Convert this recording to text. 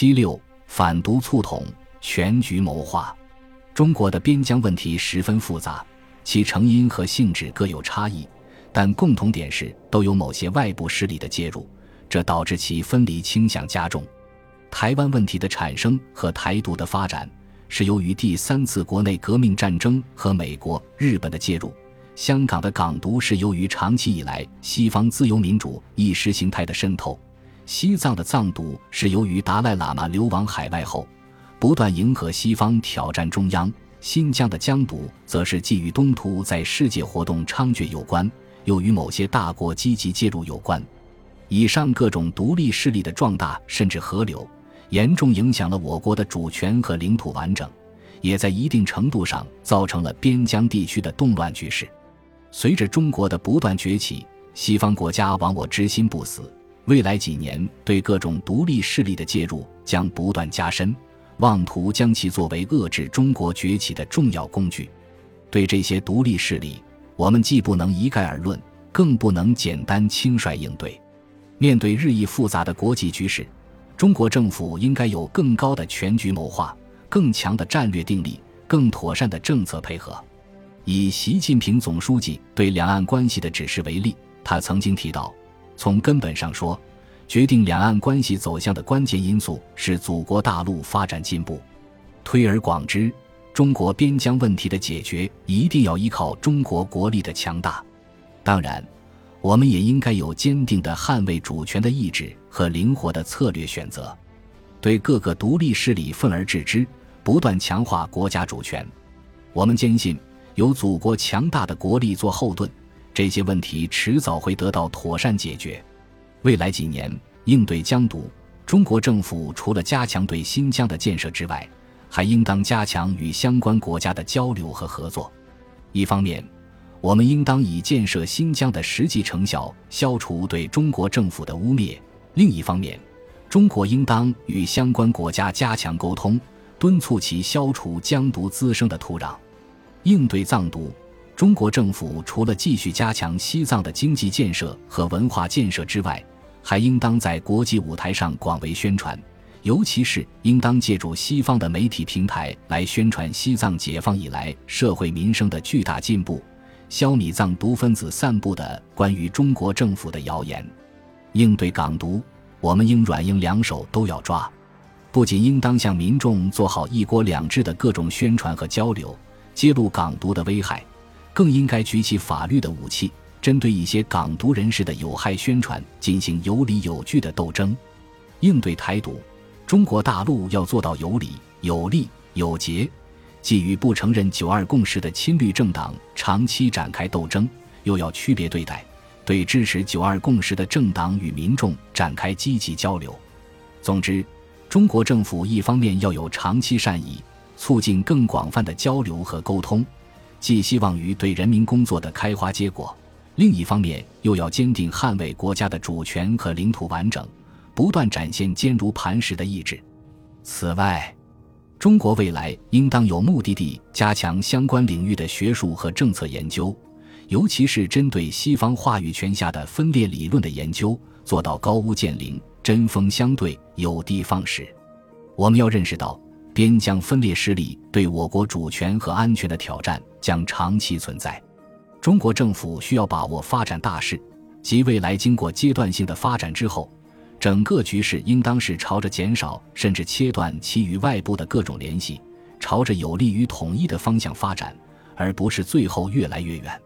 七六反独促统，全局谋划。中国的边疆问题十分复杂，其成因和性质各有差异，但共同点是都有某些外部势力的介入，这导致其分离倾向加重。台湾问题的产生和台独的发展，是由于第三次国内革命战争和美国、日本的介入；香港的港独是由于长期以来西方自由民主意识形态的渗透；西藏的藏独是由于达赖喇嘛流亡海外后，不断迎合西方挑战中央；新疆的疆独则是既与东突在世界活动猖獗有关，又与某些大国积极介入有关。以上各种独立势力的壮大甚至合流。严重影响了我国的主权和领土完整，也在一定程度上造成了边疆地区的动乱局势。随着中国的不断崛起，西方国家亡我之心不死，未来几年对各种独立势力的介入将不断加深，妄图将其作为遏制中国崛起的重要工具。对这些独立势力，我们既不能一概而论，更不能简单轻率应对。面对日益复杂的国际局势。中国政府应该有更高的全局谋划、更强的战略定力、更妥善的政策配合。以习近平总书记对两岸关系的指示为例，他曾经提到，从根本上说，决定两岸关系走向的关键因素是祖国大陆发展进步。推而广之，中国边疆问题的解决一定要依靠中国国力的强大。当然。我们也应该有坚定的捍卫主权的意志和灵活的策略选择，对各个独立势力愤而治之，不断强化国家主权。我们坚信，有祖国强大的国力做后盾，这些问题迟早会得到妥善解决。未来几年应对疆独，中国政府除了加强对新疆的建设之外，还应当加强与相关国家的交流和合作。一方面，我们应当以建设新疆的实际成效消除对中国政府的污蔑。另一方面，中国应当与相关国家加强沟通，敦促其消除疆独滋生的土壤。应对藏独，中国政府除了继续加强西藏的经济建设和文化建设之外，还应当在国际舞台上广为宣传，尤其是应当借助西方的媒体平台来宣传西藏解放以来社会民生的巨大进步。消弭藏独分子散布的关于中国政府的谣言，应对港独，我们应软硬两手都要抓。不仅应当向民众做好“一国两制”的各种宣传和交流，揭露港独的危害，更应该举起法律的武器，针对一些港独人士的有害宣传进行有理有据的斗争。应对台独，中国大陆要做到有理、有利、有节。既与不承认“九二共识”的亲绿政党长期展开斗争，又要区别对待，对支持“九二共识”的政党与民众展开积极交流。总之，中国政府一方面要有长期善意，促进更广泛的交流和沟通，寄希望于对人民工作的开花结果；另一方面又要坚定捍卫国家的主权和领土完整，不断展现坚如磐石的意志。此外，中国未来应当有目的地加强相关领域的学术和政策研究，尤其是针对西方话语权下的分裂理论的研究，做到高屋建瓴、针锋相对、有的放矢。我们要认识到，边疆分裂势力对我国主权和安全的挑战将长期存在。中国政府需要把握发展大势，即未来经过阶段性的发展之后。整个局势应当是朝着减少甚至切断其与外部的各种联系，朝着有利于统一的方向发展，而不是最后越来越远。